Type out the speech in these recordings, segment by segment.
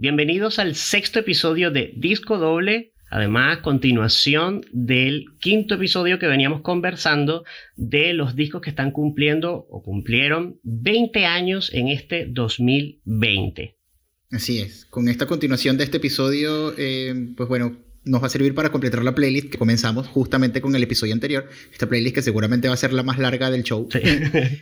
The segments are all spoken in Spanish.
Bienvenidos al sexto episodio de Disco Doble, además continuación del quinto episodio que veníamos conversando de los discos que están cumpliendo o cumplieron 20 años en este 2020. Así es, con esta continuación de este episodio, eh, pues bueno, nos va a servir para completar la playlist que comenzamos justamente con el episodio anterior. Esta playlist que seguramente va a ser la más larga del show.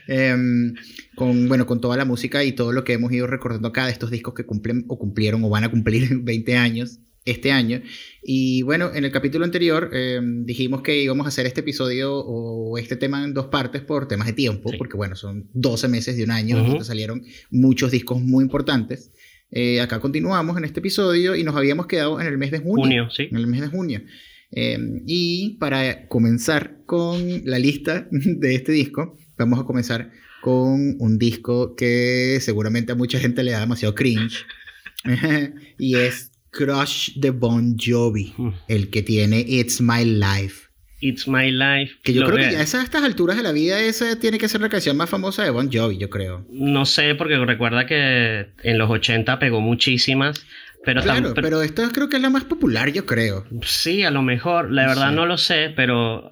Em, con, bueno, con toda la música y todo lo que hemos ido recordando acá de estos discos que cumplen o cumplieron o van a cumplir 20 años este año. Y bueno, en el capítulo anterior em, dijimos que íbamos a hacer este episodio o este tema en dos partes por temas de tiempo, porque bueno, son 12 meses de un año, donde salieron muchos discos muy importantes. Eh, acá continuamos en este episodio y nos habíamos quedado en el mes de junio. Junio, sí. En el mes de junio. Em, y para comenzar con la lista de este disco, vamos a comenzar con un disco que seguramente a mucha gente le da demasiado cringe. y es Crush de Bon Jovi, mm. el que tiene It's My Life. It's My Life. Que yo creo que ya a estas alturas de la vida esa tiene que ser la canción más famosa de Bon Jovi, yo creo. No sé, porque recuerda que en los 80 pegó muchísimas. Pero claro, pero, esta creo que es la más popular, yo creo. Sí, a lo mejor. La verdad no lo sé, pero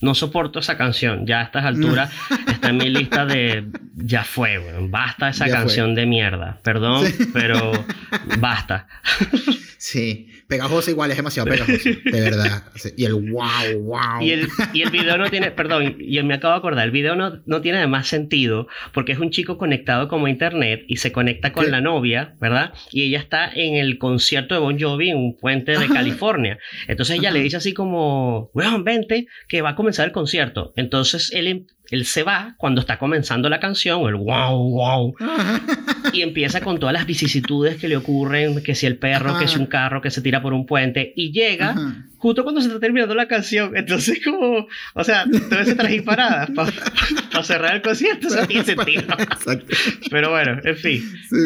no soporto esa canción. Ya a estas alturas está en mi lista de ya fue, basta esa canción de mierda. Perdón, pero basta. sí, pegajoso igual es demasiado pegajoso, de verdad. Y el wow, wow. Y el, y el video no tiene, perdón, y me acabo de acordar, el video no, no tiene más sentido porque es un chico conectado como a internet y se conecta con la novia, ¿verdad? Y ella está en el concierto de Bon Jovi en un puente de California. Entonces ella le dice así como, weón, vente, que va a comenzar el concierto. Entonces él em, él se va cuando está comenzando la canción, el wow, wow, y empieza con todas las vicisitudes que le ocurren, que si el perro, que si un carro que se tira por un puente, y llega justo cuando se está terminando la canción. Entonces, como, o sea, todo ese traje paradas para cerrar el concierto, eso tiene sentido. Pero bueno, en fin,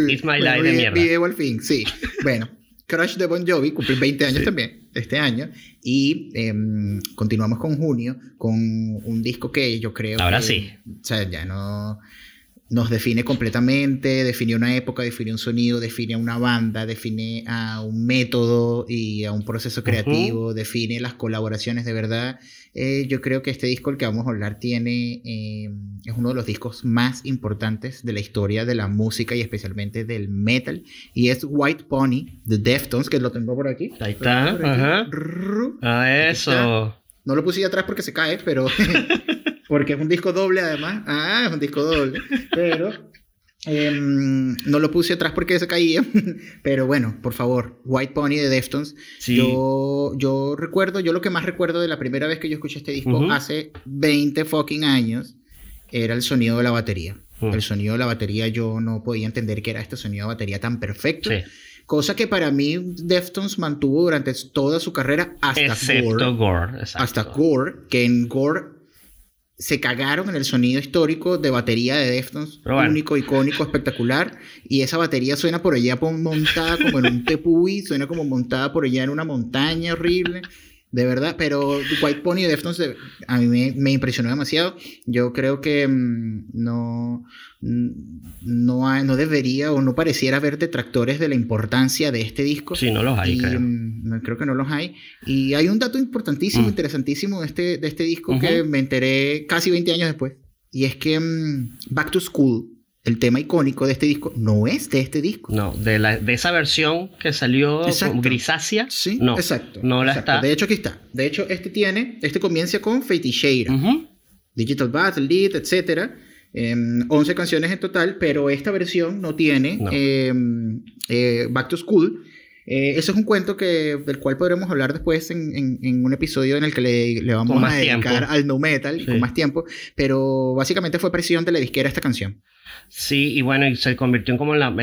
it's my life de mierda. Al fin, sí. Bueno. Crush de Bon Jovi cumple 20 años también este año. Y em, continuamos con junio con un disco que yo creo ahora sí. o sea ya no nos define completamente, define una época, define un sonido, define a una banda, define a un método y a un proceso creativo, define las colaboraciones de verdad. Eh, yo creo que este disco, el que vamos a hablar, tiene, eh, es uno de los discos más importantes de la historia de la música y especialmente del metal. Y es White Pony de Deftones, que lo tengo por aquí. Ahí está. Ajá. Ah, eso. No lo puse atrás porque se cae, pero porque es un disco doble además. Ah, es un disco doble. Pero em, no lo puse atrás porque se caía. Pero bueno, por favor, White Pony de Deftones. Yo, yo recuerdo, yo lo que más recuerdo de la primera vez que yo escuché este disco hace 20 fucking años era el sonido de la batería. El sonido de la batería yo no podía entender que era este sonido de batería tan perfecto. Cosa que para mí Deftones mantuvo durante toda su carrera hasta Gore. Gore hasta Gore, que en Gore se cagaron en el sonido histórico de batería de Deftones, único, icónico, espectacular, y esa batería suena por allá montada como en un tepuy, suena como montada por allá en una montaña horrible. De verdad, pero White Pony de Deftones a mí me, impresionó demasiado. Yo creo que mm, no, mm, no, no debería o no pareciera haber detractores de la importancia de este disco. Sí, no los hay, creo. Mm, creo que no los hay. Y hay un dato importantísimo, interesantísimo de este, de este disco que me enteré casi 20 años después. Y es que Back to School el tema icónico de este disco no es de este disco. No, de, la, de esa versión que salió grisácea. Sí, no, exacto. No la está. De hecho, aquí está. De hecho, este tiene, este comienza con Fate Digital Battle, Lead, etc. 11 canciones en total, pero esta versión no tiene em, eh, Back to School. Eh, eso es un cuento que, del cual podremos hablar después en, en, un episodio en el que le, le vamos a dedicar al no metal con más tiempo. Pero básicamente fue presión de la disquera esta canción. Sí, y bueno, y se convirtió en como la,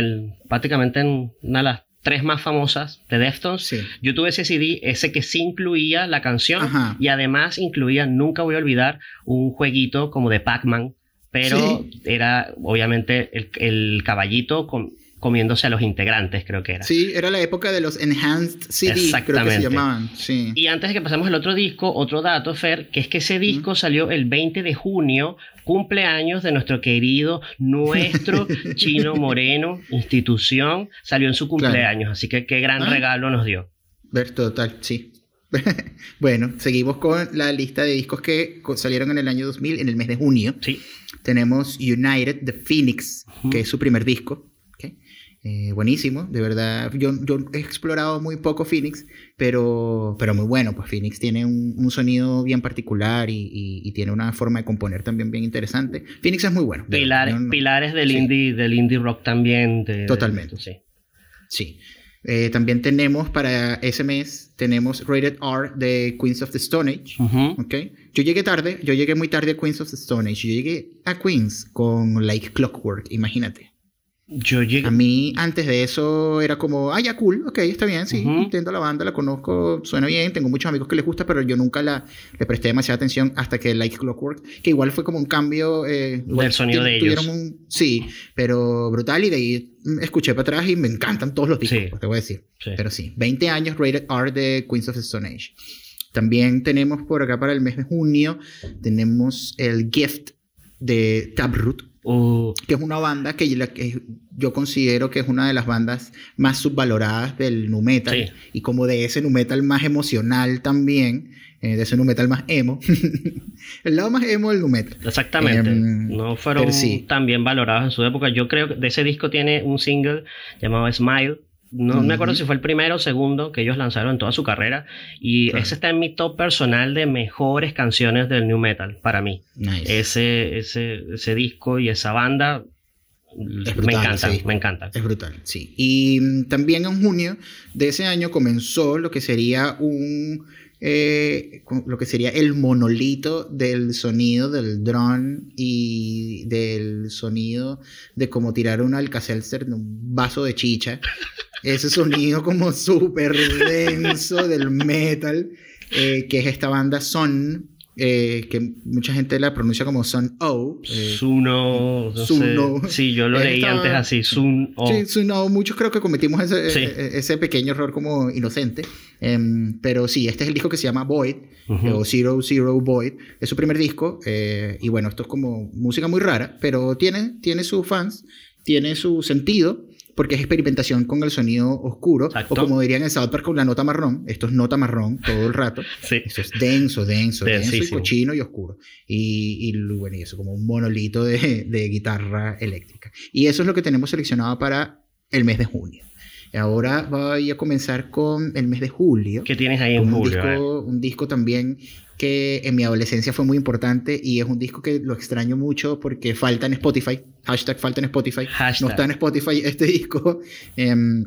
prácticamente en una de las tres más famosas de Deftones. Yo tuve ese CD, ese que sí incluía la canción y además incluía, nunca voy a olvidar, un jueguito como de Pac-Man, pero era obviamente el, caballito con, comiéndose a los integrantes, creo que era. Sí, era la época de los Enhanced CD, creo que se llamaban. Sí. Y antes de que pasemos al otro disco, otro dato, Fer, que es que ese disco salió el 20 de junio, cumpleaños de nuestro querido, nuestro Chino Moreno, institución, salió en su cumpleaños, así que qué gran ah. regalo nos dio. Ver total, sí. bueno, seguimos con la lista de discos que salieron en el año 2000, en el mes de junio. Sí. Tenemos United the Phoenix, que es su primer disco. Eh, buenísimo, de verdad. Yo, yo, he explorado muy poco Phoenix, pero, pero muy bueno. Pues Phoenix tiene un, sonido bien particular y, tiene una forma de componer también bien interesante. Phoenix es muy bueno. Pilares, pilares del, indie, del indie rock también. Totalmente. sí. Sí. Eh, también tenemos para ese mes, tenemos Rated R de Queens of the Stone Age. okay. Yo llegué tarde, yo llegué muy tarde a Queens of the Stone Age. Yo llegué a Queens con Like Clockwork, imagínate. Yo llegué... A mí antes de eso era como, ah, ya cool, ok, está bien, sí, entiendo la banda, la conozco, suena bien, tengo muchos amigos que les gusta, pero yo nunca la, le presté demasiada atención hasta que Like Clockwork, que igual fue como un cambio... Eh, Del sonido de ellos. sí, pero brutal y de ahí escuché para atrás y me encantan todos los discos, pues, te voy a decir. Pero sí, 20 años Rated R de Queens of the Stone Age. También tenemos por acá para el mes de junio, tenemos el Gift de Taproot que es una banda que yo, considero que es una de las bandas más subvaloradas del nu metal. Y como de ese nu metal más emocional también, eh, de ese nu metal más emo, el lado más emo del nu metal. Exactamente, em, no fueron tan bien valorados en su época. Yo creo que de ese disco tiene un single llamado Smile no me acuerdo si fue el primero o segundo que ellos lanzaron en toda su carrera. Y ese está en mi top personal de mejores canciones del new metal para mí. Ese, ese, ese disco y esa banda me encanta, me encanta. Es brutal, sí. Y mm, también en junio de ese año comenzó lo que sería un eh, lo que sería el monolito del sonido del drone y del sonido de como tirar un Alka-Seltzer en un vaso de chicha. Ese sonido como súper denso del metal, eh, que es esta banda Son, eh, que mucha gente la pronuncia como Sun O. Eh, Suno. Suno. Sí, yo lo leí antes así, Sun O. Sí, Suno. Muchos creo que cometimos ese, e, ese pequeño error como inocente. Em, pero sí, este es el disco que se llama Void, o Zero Zero Void. Es su primer disco. Eh, y bueno, esto es como música muy rara, pero tiene, tiene sus fans, tiene su sentido porque es experimentación con el sonido oscuro, o como dirían en South Park con la nota marrón, esto es nota marrón todo el rato, sí. esto es denso, denso, denso y cochino y oscuro, y, y bueno, y eso como un monolito de, de guitarra eléctrica. Y eso es lo que tenemos seleccionado para el mes de junio. Ahora voy a comenzar con el mes de julio. ¿Qué tienes ahí en julio? Disco, un disco también que en mi adolescencia fue muy importante y es un disco que lo extraño mucho porque falta en Spotify. Hashtag falta en Spotify. No está en Spotify este disco. Em,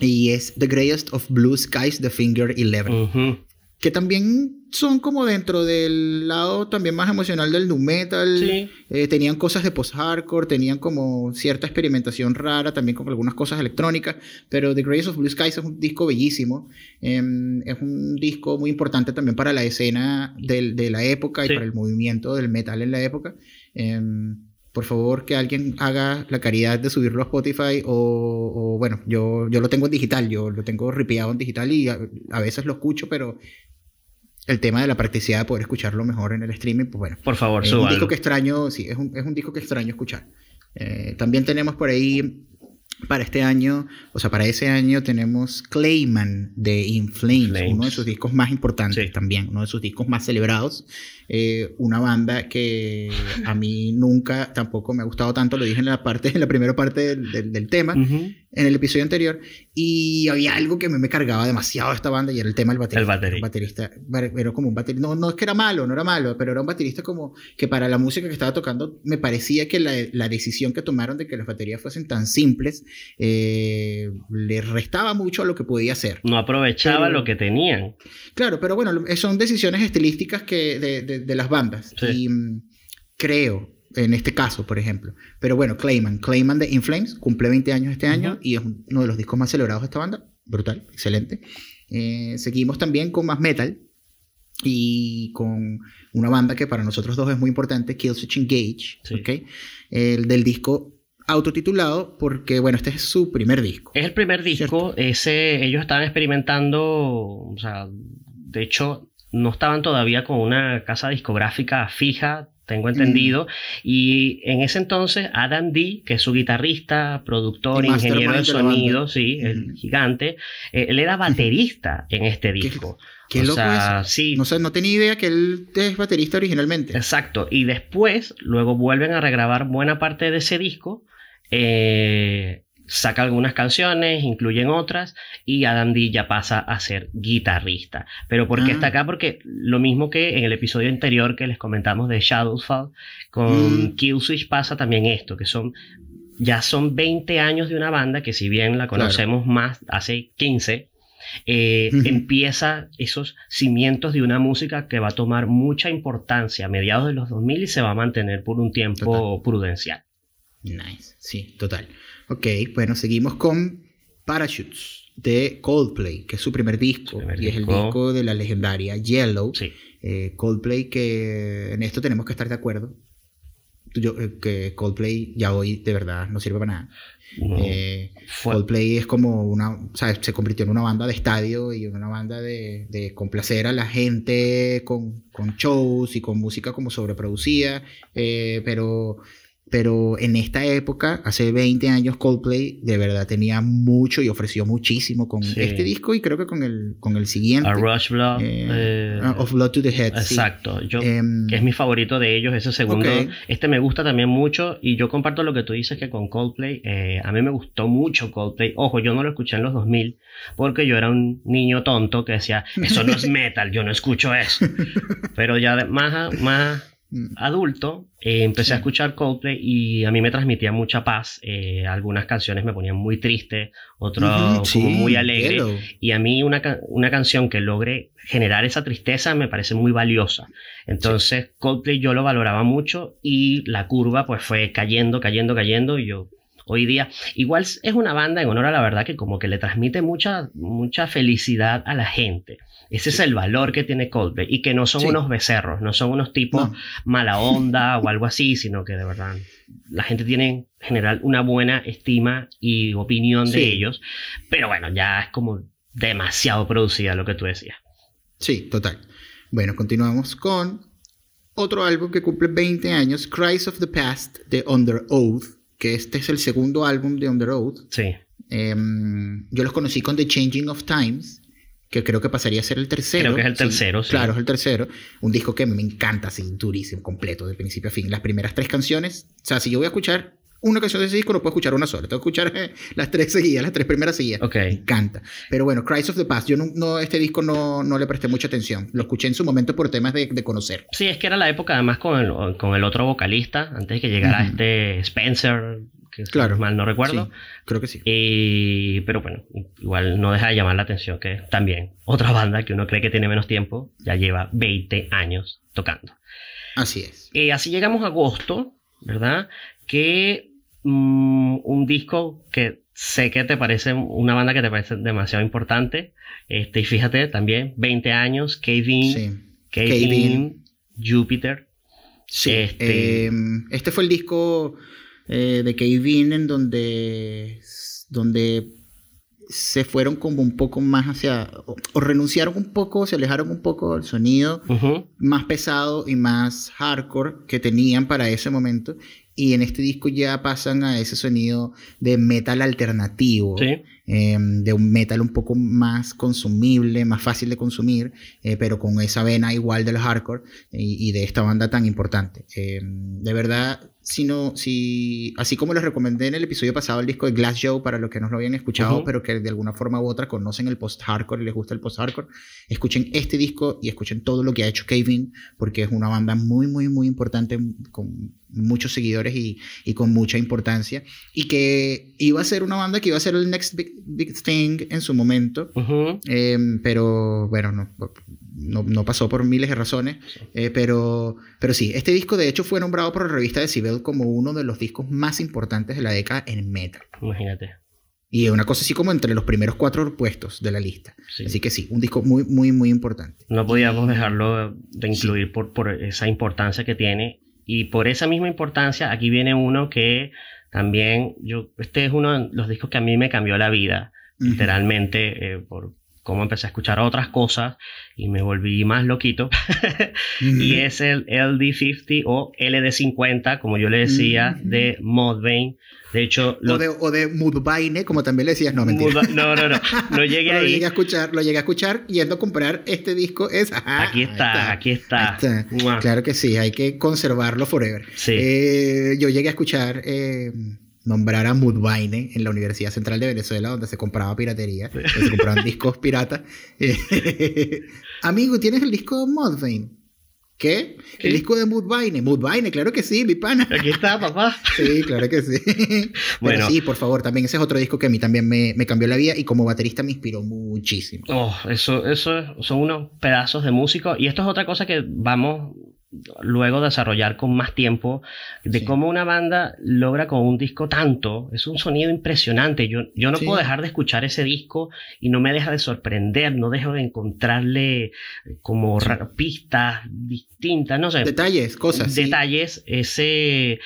y es The Greatest of Blue Skies, The Finger Eleven que también son como dentro del lado también más emocional del nu metal. Eh, tenían cosas de post-hardcore, tenían como cierta experimentación rara, también con algunas cosas electrónicas, pero The Grace of Blue Skies es un disco bellísimo. Em, es un disco muy importante también para la escena de la época y para el movimiento del metal en la época. Em, por favor, que alguien haga la caridad de subirlo a Spotify o, bueno, yo, yo lo tengo en digital, yo lo tengo ripiado en digital y a, a veces lo escucho, pero el tema de la practicidad de poder escucharlo mejor en el streaming, pues bueno. Por favor, Es un disco que extraño, sí, es un, es un disco que extraño escuchar. Eh, también tenemos por ahí, para este año, o sea, para ese año tenemos Clayman de In Flames, uno de sus discos más importantes también, uno de sus discos más celebrados. Eh, una banda que a mí nunca tampoco me ha gustado tanto, lo dije en la parte, en la primera parte del, del, tema, en el episodio anterior, y había algo que me, me cargaba demasiado esta banda y era el tema del baterista. El baterista. Era como un baterista, no, no es que era malo, no era malo, pero era un baterista como que para la música que estaba tocando me parecía que la, la decisión que tomaron de que las baterías fuesen tan simples eh, le restaba mucho a lo que podía hacer. No aprovechaba lo que tenían. Claro, pero bueno, son decisiones estilísticas que de de, las bandas. Y mm, creo, en este caso, por ejemplo. Pero bueno, Clayman. Clayman de Inflames cumple 20 años este año y es uno de los discos más celebrados de esta banda. Brutal, excelente. Eh, seguimos también con más metal y con una banda que para nosotros dos es muy importante, Killswitch Engage. ¿okay? El del disco autotitulado porque, bueno, este es su primer disco. Es el primer disco, ese, ellos estaban experimentando, o sea, de hecho, no estaban todavía con una casa discográfica fija, tengo entendido. Mm. Y en ese entonces, Adam D, que es su guitarrista, productor, ingeniero de sonido, sí, el mm. gigante, eh, él era baterista en este disco. Qué, loco Sí. No, sé, no tenía idea que él es baterista originalmente. Exacto. Y después, luego vuelven a regrabar buena parte de ese disco eh, saca algunas canciones, incluyen otras, y Adam D ya pasa a ser guitarrista. Pero ¿por qué está ah. acá? Porque lo mismo que en el episodio anterior que les comentamos de Shadowfall, con mm. Killswitch pasa también esto, que son ya son 20 años de una banda que si bien la conocemos más hace 15, eh, empieza esos cimientos de una música que va a tomar mucha importancia a mediados de los 2000 y se va a mantener por un tiempo prudencial. Nice, sí, total. Ok, bueno, seguimos con Parachutes de Coldplay, que es su primer disco y es el disco de la legendaria Yellow. Eh, Coldplay, que en esto tenemos que estar de acuerdo. Eh, que Coldplay ya hoy de verdad no sirve para nada. Eh, Coldplay es como una, o sea, se convirtió en una banda de estadio y una banda de, de complacer a la gente con, con, shows y con música como sobreproducida, pero pero en esta época, hace 20 años, Coldplay de verdad tenía mucho y ofreció muchísimo con este disco y creo que con el, con el siguiente. A Rush Blood. Eh, eh, of Blood to the Head. Exacto. Yo, em, que es mi favorito de ellos, ese segundo. Este me gusta también mucho y yo comparto lo que tú dices que con Coldplay, eh, a mí me gustó mucho Coldplay. Ojo, yo no lo escuché en los 2000 porque yo era un niño tonto que decía, eso no es metal, yo no escucho eso. Pero ya más, más. Adulto, eh, empecé a escuchar Coldplay y a mí me transmitía mucha paz. Eh, algunas canciones me ponían muy triste, otras muy alegre. Y a mí una, una, canción que logre generar esa tristeza me parece muy valiosa. Entonces Coldplay yo lo valoraba mucho y la curva pues fue cayendo, cayendo, cayendo y yo hoy día. Igual es una banda, en honor a la verdad, que como que le transmite mucha, mucha felicidad a la gente. Ese es el valor que tiene Coldplay y que no son unos becerros, no son unos tipos mala onda o algo así, sino que de verdad la gente tiene en general una buena estima y opinión de ellos, pero bueno, ya es como demasiado producida lo que tú decías. Sí, total. Bueno, continuamos con otro álbum que cumple 20 años, Cries of the Past de Under Oath, que este es el segundo álbum de Under Oath. Sí. Em, yo los conocí con The Changing of Times que creo que pasaría a ser el tercero. Creo que es el tercero, sí. Claro, es el tercero. Un disco que me encanta, así, durísimo, completo, de principio a fin. Las primeras tres canciones, o sea, si yo voy a escuchar una canción de ese disco, no puedo escuchar una sola. Tengo que escuchar eh, las tres seguidas, las tres primeras seguidas. Ok. Me encanta. Pero bueno, Cries of the Past, yo no, este disco no, no, le presté mucha atención. Lo escuché en su momento por temas de, de conocer. Sí, es que era la época además con el, con el otro vocalista, antes de que llegara este Spencer, claro, mal no recuerdo. creo que sí. Y, pero bueno, igual no deja de llamar la atención que también otra banda que uno cree que tiene menos tiempo ya lleva 20 años tocando. Así es. Y así llegamos a agosto, ¿verdad? Que mm, un disco que sé que te parece una banda que te parece demasiado importante. Este, y fíjate también, 20 años, Kevin, Kevin, Jupiter. Sí. Este, em, este fue el disco eh, de Kevin en donde, donde se fueron como un poco más hacia, o, renunciaron un poco, se alejaron un poco del sonido más pesado y más hardcore que tenían para ese momento. Y en este disco ya pasan a ese sonido de metal alternativo, em, de un metal un poco más consumible, más fácil de consumir, eh, pero con esa vena igual del hardcore y, y de esta banda tan importante. Em, de verdad, sino si, así como les recomendé en el episodio pasado el disco de Glass Joe para los que no lo habían escuchado, pero que de alguna forma u otra conocen el post-hardcore y les gusta el post-hardcore, escuchen este disco y escuchen todo lo que ha hecho Kevin, porque es una banda muy, muy, muy importante, con muchos seguidores y, y con mucha importancia, y que iba a ser una banda que iba a ser el next big, thing en su momento, em, pero bueno, no, no, no, pasó por miles de razones, eh, pero, pero sí, este disco de hecho fue nombrado por la revista Como uno de los discos más importantes de la década en metal. Imagínate. Y una cosa así como entre los primeros cuatro puestos de la lista. Así que sí, un disco muy, muy, muy importante. No podíamos dejarlo de incluir por, por esa importancia que tiene. Y por esa misma importancia, aquí viene uno que también, yo, este es uno de los discos que a mí me cambió la vida, literalmente, eh, por cómo empecé a escuchar otras cosas y me volví más loquito. y es el LD50 o LD50, como yo le decía, de Modbane. De hecho, o, de, o de Mudvayne, como también le decías, no, mentira. no, no, no, no llegué ahí. Lo llegué a escuchar, lo llegué a escuchar yendo a comprar este disco. Es, aquí, está, aquí está, Claro que sí, hay que conservarlo forever. Sí. Eh, yo llegué a escuchar... Eh, nombrar a Mudvayne en la Universidad Central de Venezuela, donde se compraba piratería, se compraban discos piratas. Amigo, ¿tienes el disco de Mudvayne? ¿Qué? El disco de Mudvayne. Mudvayne, claro que sí, mi pana. Aquí está, papá. Sí, claro que sí. bueno, sí, por favor, también ese es otro disco que a mí también me, me, cambió la vida y como baterista me inspiró muchísimo. Oh, eso, eso son unos pedazos de músico. Y esto es otra cosa que vamos luego desarrollar con más tiempo de cómo una banda logra con un disco tanto. Es un sonido impresionante. Yo, yo no puedo dejar de escuchar ese disco y no me deja de sorprender, no dejo de encontrarle como pistas distintas, no sé. Detalles, cosas. Detalles. Ese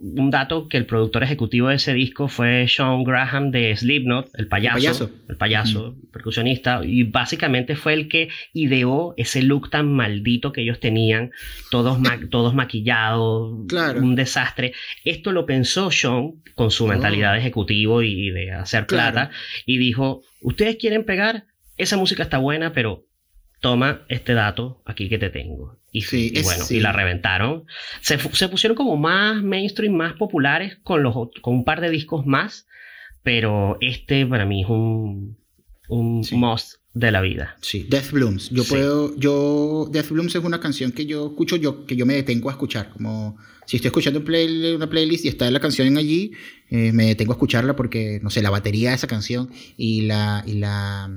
un dato que el productor ejecutivo de ese disco fue Sean Graham de Slipknot, el payaso, el payaso, percusionista, y básicamente fue el que ideó ese look tan maldito que ellos tenían, todos, todos maquillados, un desastre. Esto lo pensó Sean con su mentalidad de oh. ejecutivo y de hacer plata, y dijo, ustedes quieren pegar, esa música está buena, pero toma este dato aquí que te tengo. Y, bueno, y la reventaron. Se, pusieron como más mainstream, más populares con, los, con un par de discos más, pero este para mí es un, un must de la vida. Sí, Death Blooms. Yo puedo, yo, Death Blooms es una canción que yo escucho, yo, que yo me detengo a escuchar. Como si estoy escuchando una playlist y está la canción allí, eh, me detengo a escucharla porque, no sé, la batería de esa canción y la, y la,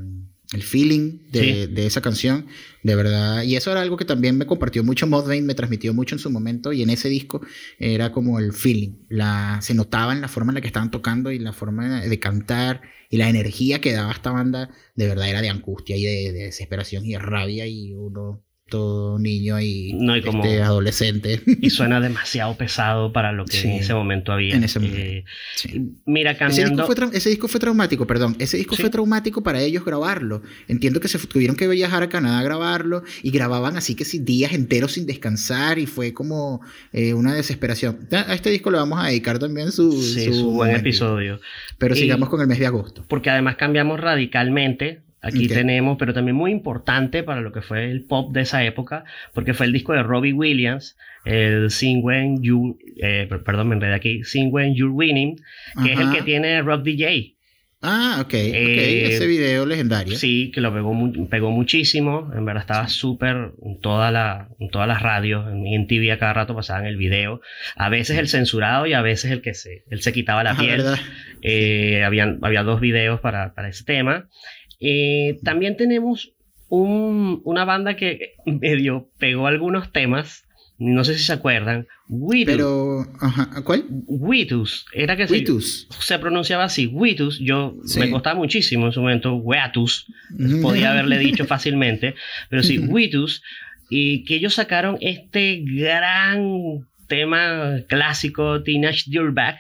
el feeling de, de, esa canción, de verdad. Y eso era algo que también me compartió mucho Modvane, me transmitió mucho en su momento. Y en ese disco era como el feeling. La, se notaba en la forma en la que estaban tocando y la forma de cantar y la energía que daba esta banda, de verdad era de angustia y de, de desesperación y de rabia. Y uno todo niño y, no, como, este, adolescente. Y suena demasiado pesado para lo que en ese momento había. En ese momento. Eh, mira, cambiando... Ese disco, fue traumático, perdón. Ese disco fue traumático para ellos grabarlo. Entiendo que se tuvieron que viajar a Canadá a grabarlo y grababan así que sí, días enteros sin descansar y fue como eh, una desesperación. A este disco le vamos a dedicar también su, su, buen episodio. Pero sigamos con el mes de agosto. Porque además cambiamos radicalmente Aquí tenemos, pero también muy importante para lo que fue el pop de esa época, porque fue el disco de Robbie Williams, el Sing When You, eh, perdón, me enredé aquí, Sing When You're Winning, que es el que tiene Rock DJ. Ah, ok, eh, ese video legendario. Sí, que lo pegó, pegó muchísimo, en verdad estaba súper en, toda la, en todas las radios, en TV a cada rato pasaban el video, a veces el censurado y a veces el que se, él se quitaba la piel. Eh, habían, había dos videos para, para ese tema. Eh, también tenemos una banda que medio pegó algunos temas. No sé si se acuerdan. Witus. Pero, ¿cuál? Witus. Era que Se, pronunciaba así, Witus. Yo me costaba muchísimo en su momento, Weatus. Podía haberle dicho fácilmente. Pero sí, Witus. Y que ellos sacaron este gran tema clásico, Teenage Dirtbag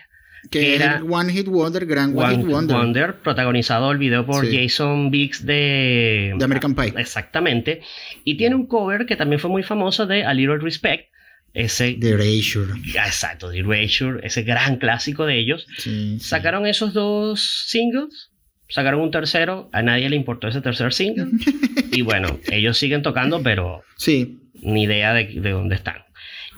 que, era One Hit Wonder, Gran One, Hit Wonder. protagonizado el video por Jason Biggs de... De American Pie. Exactamente. Y tiene un cover que también fue muy famoso de A Little Respect. Ese, The Erasure. Exacto, The Erasure, ese gran clásico de ellos. Sacaron esos dos singles, sacaron un tercero, a nadie le importó ese tercer single. y bueno, ellos siguen tocando, pero sí. ni idea de, de dónde están.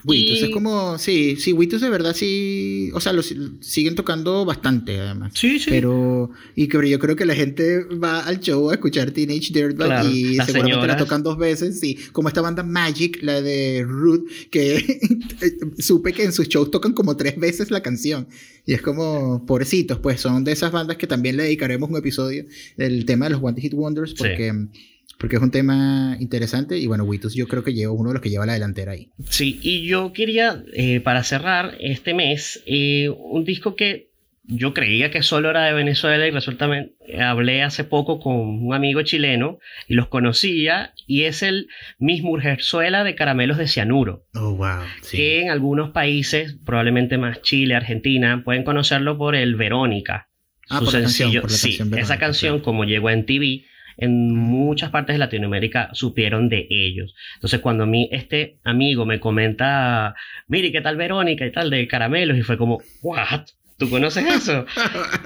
Witus es como, sí, sí, Witus de verdad sí, o sea, lo siguen tocando bastante además. Sí, sí. Pero, y que yo creo que la gente va al show a escuchar Teenage Dirtbag y seguramente la tocan dos veces, sí. Como esta banda Magic, la de Ruth, que supe que en sus shows tocan como tres veces la canción. Y es como, pobrecitos, pues son de esas bandas que también le dedicaremos un episodio del tema de los One Hit Wonders, porque porque es un tema interesante y bueno, Witus yo creo que lleva uno de los que lleva la delantera ahí. Sí, y yo quería, eh, para cerrar este mes, eh, un disco que yo creía que solo era de Venezuela y resulta hablé hace poco con un amigo chileno y los conocía y es el Miss Mujerzuela de caramelos de cianuro. Oh, wow. Que en algunos países, probablemente más Chile, Argentina, pueden conocerlo por el Verónica. Ah, su sencillo. sí, esa canción como llegó en TV en muchas partes de Latinoamérica supieron de ellos. Entonces, cuando a mí este amigo me comenta, mire, ¿qué tal Verónica y tal de caramelos? Y fue como, ¿what? ¿Tú conoces eso?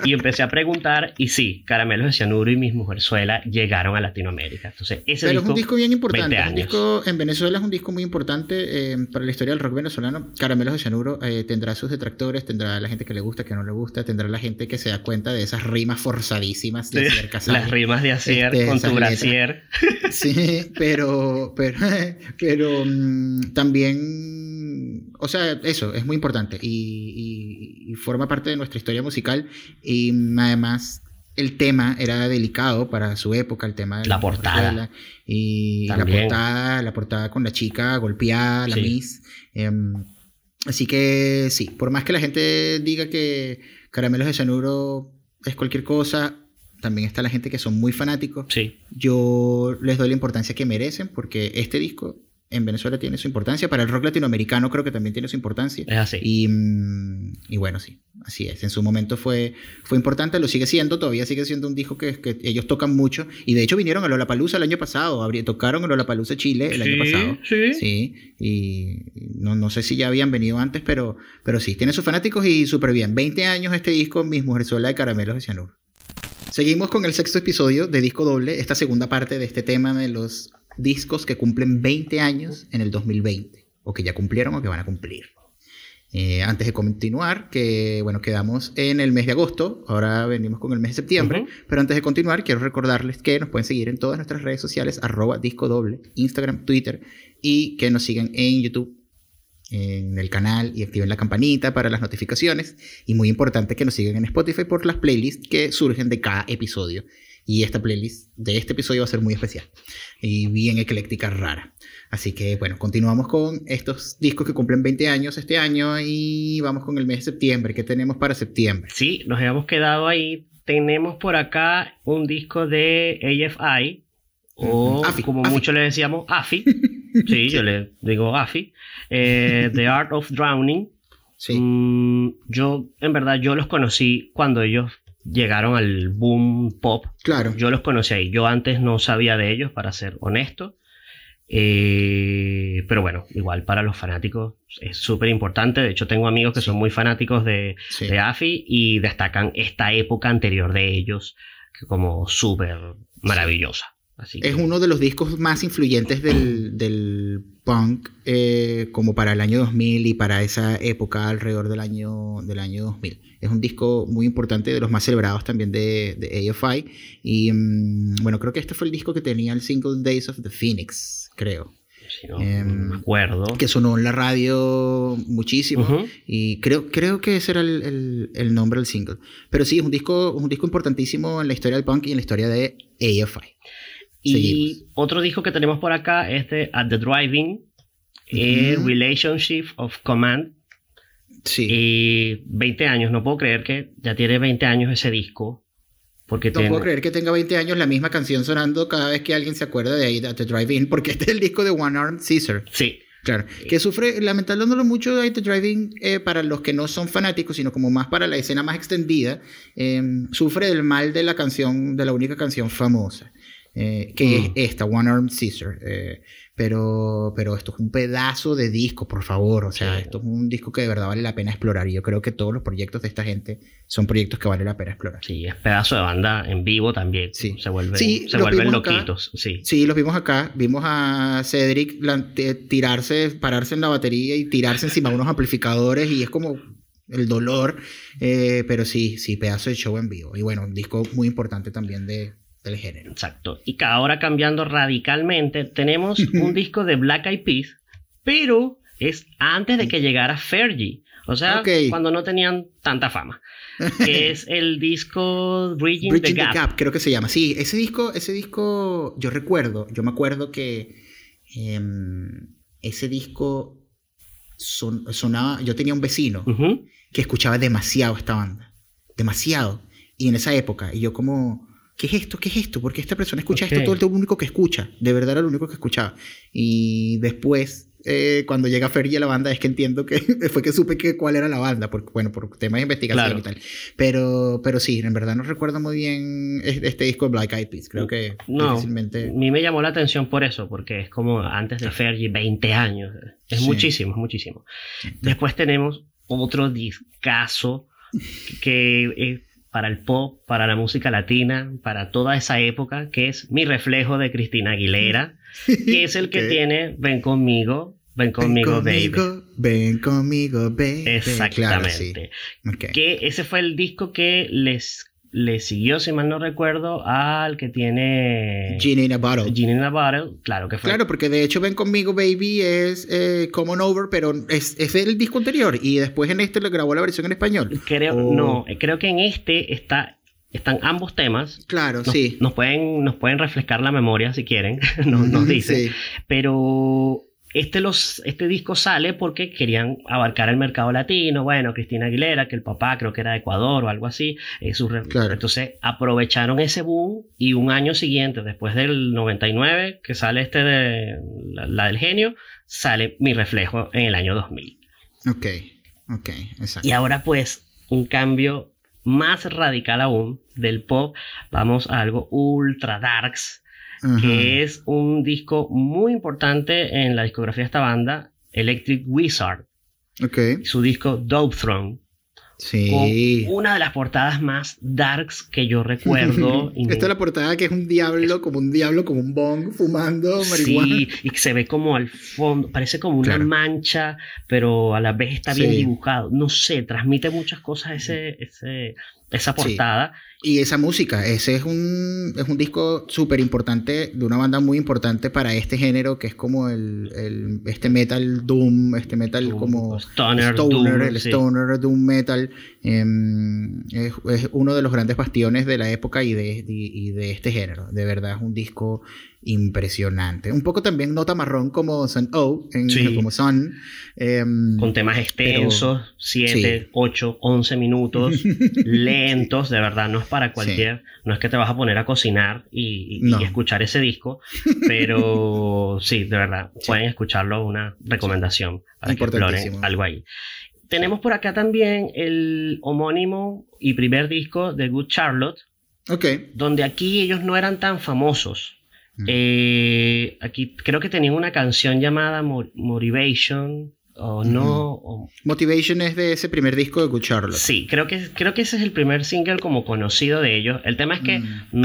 y empecé a preguntar y sí, Caramelos de Cianuro y Mis Mujerzuela llegaron a Latinoamérica. Entonces, ese Pero es un disco bien importante. Un disco, en Venezuela es un disco muy importante eh, para la historia del rock venezolano. Caramelos de Cianuro eh, tendrá sus detractores, tendrá la gente que le gusta, que no le gusta, tendrá la gente que se da cuenta de esas rimas forzadísimas de Asier Las rimas de Asier este, con tu brasier. Sí, pero, pero, pero mm, también, o sea, eso es muy importante y, y forma parte de nuestra historia musical y además el tema era delicado para su época, el tema de la, portada. Y la portada, la portada con la chica golpeada, la Miss. Em, así que sí, por más que la gente diga que Caramelos de Cianuro es cualquier cosa, también está la gente que son muy fanáticos. Sí. Yo les doy la importancia que merecen porque este disco en Venezuela tiene su importancia. Para el rock latinoamericano creo que también tiene su importancia. Es así. Y, mm, y, bueno, sí, así es. En su momento fue, fue importante, lo sigue siendo, todavía sigue siendo un disco que, que ellos tocan mucho. Y de hecho vinieron a Lollapalooza el año pasado, tocaron a Lollapalooza Chile el año pasado. Sí. Sí. Y no, no sé si ya habían venido antes, pero, pero sí, tiene sus fanáticos y súper bien. 20 años este disco, Mis Mujerzuela de Caramelos de Cianuro. Seguimos con el sexto episodio de Disco Doble, esta segunda parte de este tema de los discos que cumplen 20 años en el 2020, o que ya cumplieron o que van a cumplir. Eh, antes de continuar, que bueno, quedamos en el mes de agosto, ahora venimos con el mes de septiembre, pero antes de continuar, quiero recordarles que nos pueden seguir en todas nuestras redes sociales, arroba disco doble, Instagram, Twitter, y que nos sigan en YouTube, en el canal y activen la campanita para las notificaciones. Y muy importante que nos sigan en Spotify por las playlists que surgen de cada episodio. Y esta playlist de este episodio va a ser muy especial y bien ecléctica, rara. Así que bueno, continuamos con estos discos que cumplen 20 años este año y vamos con el mes de septiembre. ¿Qué tenemos para septiembre? Sí, nos habíamos quedado ahí. Tenemos por acá un disco de AFI, o como muchos le decíamos, AFI. sí, yo le digo AFI. Eh, The Art of Drowning. Sí. Mm, yo, en verdad, yo los conocí cuando ellos llegaron al boom pop. Claro. Yo los conocí ahí. Yo antes no sabía de ellos, para ser honesto. Eh, pero bueno, igual para los fanáticos es súper importante. De hecho, tengo amigos que son muy fanáticos de, de, AFI y destacan esta época anterior de ellos como súper maravillosa. Es uno de los discos más influyentes del, punk eh, como para el año 2000 y para esa época alrededor del año, del año 2000. Es un disco muy importante, de los más celebrados también de, de AFI. Y mm, bueno, creo que este fue el disco que tenía el single Days of the Phoenix, creo. no, em, me acuerdo. Que sonó en la radio muchísimo. Y creo, creo que ese era el, el, nombre del single. Pero sí, es un disco, un disco importantísimo en la historia del punk y en la historia de AFI. Y otro disco que tenemos por acá es de At the Driving, eh, Relationship of Command. Sí. Y 20 años, no puedo creer que ya tiene 20 años ese disco. Porque no puedo creer que tenga 20 años la misma canción sonando cada vez que alguien se acuerda de At the Driving, porque este es el disco de One Armed Caesar. Sí. Claro, que sufre, lamentándolo mucho de The Driving eh, para los que no son fanáticos, sino como más para la escena más extendida, em, sufre del mal de la canción, de la única canción famosa. Eh, que es mm. esta, One Armed Caesar. Eh, pero, pero esto es un pedazo de disco, por favor. O sea, esto es un disco que de verdad vale la pena explorar. Y yo creo que todos los proyectos de esta gente son proyectos que vale la pena explorar. Sí, es pedazo de banda en vivo también. Sí. Se vuelven, se vuelven loquitos. sí. sí, los vimos acá. Vimos a Cedric tirarse, pararse en la batería y tirarse encima de unos amplificadores. Y es como el dolor. Eh, pero sí, sí, pedazo de show en vivo. Y bueno, un disco muy importante también de, del género. Exacto. Y ahora cambiando radicalmente, tenemos un disco de Black Eyed Peas, pero es antes de que llegara Fergie. O sea, cuando no tenían tanta fama. es el disco Bridging, the, Gap. Creo que se llama. Sí, ese disco, ese disco, yo recuerdo, yo me acuerdo que em, ese disco sonaba, yo tenía un vecino que escuchaba demasiado esta banda. demasiado. Y en esa época, y yo como, ¿qué es esto? ¿Qué es esto? Porque esta persona escucha esto todo el único que escucha. De verdad era lo único que escuchaba. Y después eh, cuando llega Fergie a la banda es que entiendo que fue que supe que cuál era la banda, porque, bueno, por temas de investigación y tal. Pero, pero sí, en verdad no recuerdo muy bien este disco de Black Eyed Peas. Creo que no, A mí me llamó la atención por eso, porque es como antes de Fergie, 20 años. Es muchísimo, es muchísimo. Después tenemos otro discazo que es para el pop, para la música latina, para toda esa época, que es Mi Reflejo de Cristina Aguilera. que es el que tiene Ven conmigo, Ven conmigo, baby. Ven conmigo, baby. Exactamente. Que ese fue el disco que les, les siguió, si mal no recuerdo, al que tiene. Genie in a Bottle. Genie in a Bottle, claro que fue. Claro, porque de hecho Ven conmigo, baby es eh, Common Over, pero es, es, el disco anterior. Y después en este le grabó la versión en español. Creo, no, creo que en este está están ambos temas. Claro, sí. Nos pueden, nos pueden refrescar la memoria si quieren, nos, nos dicen. Pero este, los, este disco sale porque querían abarcar el mercado latino. Bueno, Cristina Aguilera, que el papá creo que era de Ecuador o algo así. Eh, Entonces aprovecharon ese boom y un año siguiente, después del 99, que sale este de la, del genio, sale mi reflejo en el año 2000. Ok, ok, exacto. Y ahora pues un cambio más radical aún del pop, vamos a algo ultra darks, que es un disco muy importante en la discografía de esta banda, Electric Wizard. Okay. Su disco Dope Throne. Sí. una de las portadas más darks que yo recuerdo. Esta es la portada que es un diablo, como un diablo, como un bong, fumando marihuana. Sí, y se ve como al fondo, parece como una mancha, pero a la vez está bien dibujado. No sé, transmite muchas cosas ese, ese, esa portada. Y esa música, ese es un, es un disco súper importante de una banda muy importante para este género que es como el, el este metal doom, este metal como stoner, el stoner doom metal. Em, es, es, uno de los grandes bastiones de la época y de, y de este género. De verdad es un disco impresionante. Un poco también nota marrón como Sun O, en, como Sun. Em, Con temas extensos, 7, 8, 11 minutos, lentos, de verdad, no es para cualquier, no es que te vas a poner a cocinar y, escuchar ese disco, pero sí, de verdad, pueden escucharlo, una recomendación para que exploren algo ahí. Tenemos por acá también el homónimo y primer disco de Good Charlotte, okay. donde aquí ellos no eran tan famosos. Eh, aquí creo que tenían una canción llamada Motivation. O no. Motivation es de ese primer disco de Good Sí, creo que, creo que ese es el primer single como conocido de ellos. El tema es que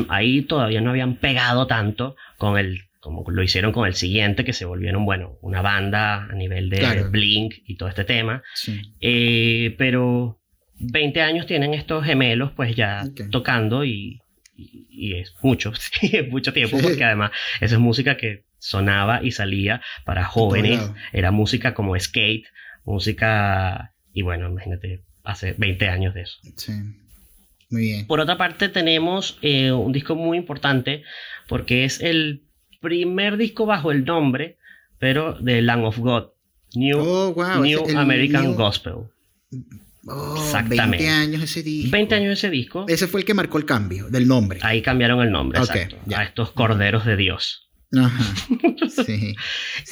ahí todavía no habían pegado tanto con el como lo hicieron con el siguiente, que se volvieron, bueno, una banda a nivel de Blink y todo este tema. Eh, pero 20 años tienen estos gemelos, pues ya tocando y, y, es mucho, es mucho tiempo, porque además esa es música que sonaba y salía para jóvenes, era música como skate, música, y bueno, imagínate, hace 20 años de eso. Sí. Muy bien. Por otra parte, tenemos eh, un disco muy importante porque es el primer disco bajo el nombre, pero de Land of God, New, oh, New American Gospel. Oh, Exactamente. 20 años ese disco. 20 años ese disco. Ese fue el que marcó el cambio del nombre. Ahí cambiaron el nombre, exacto. A estos corderos de Dios. Ajá. Sí.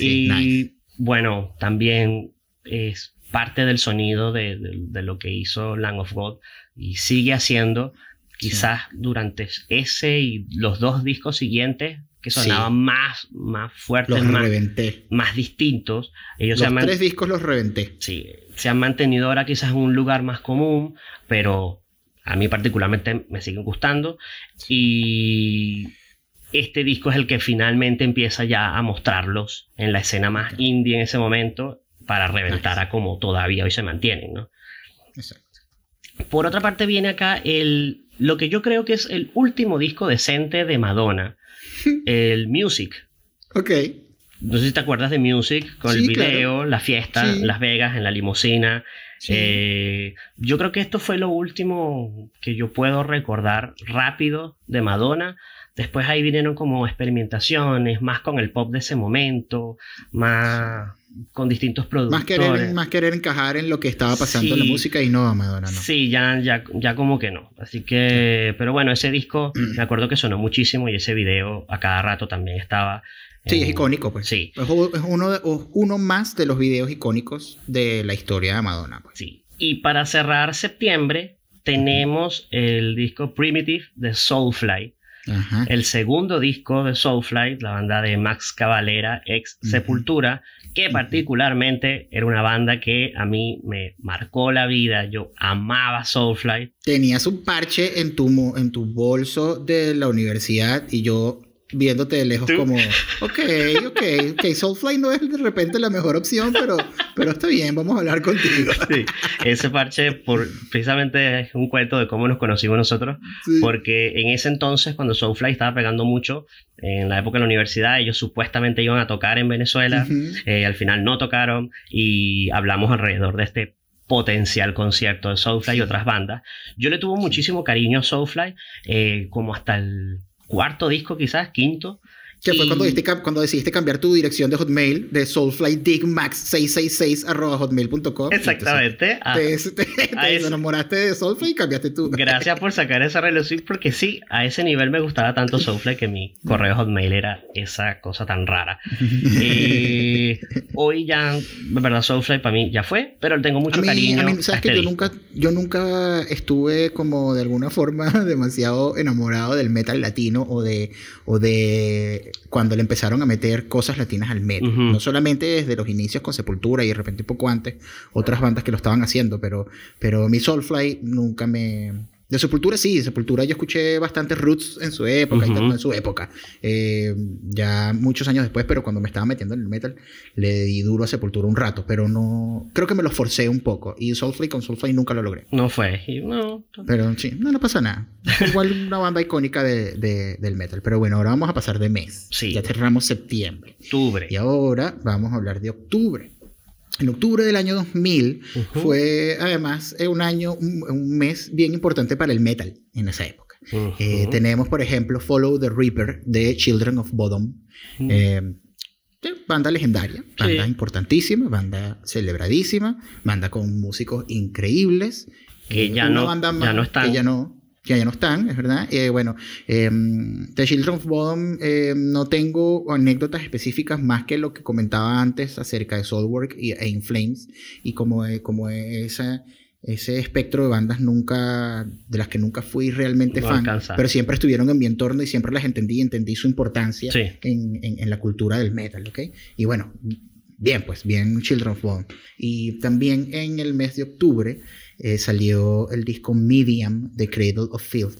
y bueno, también es parte del sonido de, lo que hizo Land of God y sigue haciendo. Quizás durante ese y los dos discos siguientes que sonaban más, más fuertes, los más, reventé. más distintos. Ellos los tres discos los reventé. Sí, se han mantenido ahora quizás en un lugar más común, pero a mí particularmente me siguen gustando. Y este disco es el que finalmente empieza ya a mostrarlos en la escena más indie en ese momento para reventar a como todavía hoy se mantienen, ¿no? Exacto. Por otra parte viene acá el, lo que yo creo que es el último disco decente de Madonna, el Music. Ok. No sé si te acuerdas de Music, con el video, la fiesta Las Vegas, en la limusina. Eh, yo creo que esto fue lo último que yo puedo recordar rápido de Madonna. Después ahí vinieron como experimentaciones, más con el pop de ese momento, más, con distintos productos. Más querer, más querer encajar en lo que estaba pasando en la música y no a Madonna, no. Sí, ya, ya, ya como que no. Así que, pero bueno, ese disco me acuerdo que sonó muchísimo y ese video a cada rato también estaba. Sí, es icónico, pues. Sí. Es uno, de, uno más de los videos icónicos de la historia de Madonna. Pues. Sí. Y para cerrar septiembre, tenemos el disco Primitive de Soulfly. El segundo disco de Soulfly, la banda de Max Cavalera, ex Sepultura, que particularmente era una banda que a mí me marcó la vida. Yo amaba Soulfly. Tenías un parche en tu, en tu bolso de la universidad y yo viéndote de lejos como, ok, ok, ok, Soulfly no es de repente la mejor opción, pero, pero está bien, vamos a hablar contigo. Sí, ese parche por, precisamente es un cuento de cómo nos conocimos nosotros, porque en ese entonces, cuando Soulfly estaba pegando mucho, en la época de la universidad, ellos supuestamente iban a tocar en Venezuela, eh, al final no tocaron y hablamos alrededor de este potencial concierto de Soulfly y otras bandas. Yo le tuve muchísimo cariño a Soulfly, eh, como hasta el cuarto disco quizás, quinto, que fue cuando, decidiste, cuando decidiste cambiar tu dirección de Hotmail de soulflydigmax666 hotmail.com. Exactamente. Entonces, te, enamoraste de Soulfly y cambiaste tú. Gracias por sacar esa relación porque sí, a ese nivel me gustaba tanto Soulfly que mi correo Hotmail era esa cosa tan rara. y hoy ya, de verdad, Soulfly para mí ya fue, pero tengo mucho cariño. sabes que este yo nunca, yo nunca estuve como de alguna forma demasiado enamorado del metal latino o de, o de cuando le empezaron a meter cosas latinas al metal. No solamente desde los inicios con Sepultura y de repente un poco antes, otras bandas que lo estaban haciendo, pero, pero mi Soulfly nunca me, de Sepultura sí, de Sepultura yo escuché bastante Roots en su época y en su época. Eh, ya muchos años después, pero cuando me estaba metiendo en el metal, le di duro a Sepultura un rato, pero no. Creo que me lo forcé un poco. Y Soulfly con Soulfly nunca lo logré. No fue. No. Pero sí, no, no pasa nada. igual una banda icónica de, del metal. Pero bueno, ahora vamos a pasar de mes. Sí. Ya cerramos septiembre. Octubre. Y ahora vamos a hablar de octubre. En octubre del año 2000 fue además eh, un año, un, mes bien importante para el metal en esa época. Eh, tenemos, por ejemplo, Follow the Reaper de Children of Bodom. Eh, banda legendaria, banda importantísima, banda celebradísima, banda con músicos increíbles. Que ya, no, ya no están. Que ya no, que ya no están, es verdad. Eh, bueno, eh, The Children of Bodom eh, no tengo anécdotas específicas más que lo que comentaba antes acerca de Soulwork y, e Inflames y como, eh, como esa, ese espectro de bandas nunca, de las que nunca fui realmente fan, pero siempre estuvieron en mi entorno y siempre las entendí y entendí su importancia en, en, en, la cultura del metal, ¿ok? Y bueno, bien, pues bien Children of Bodom. Y también en el mes de octubre eh, salió el disco Medium de Cradle of Filth.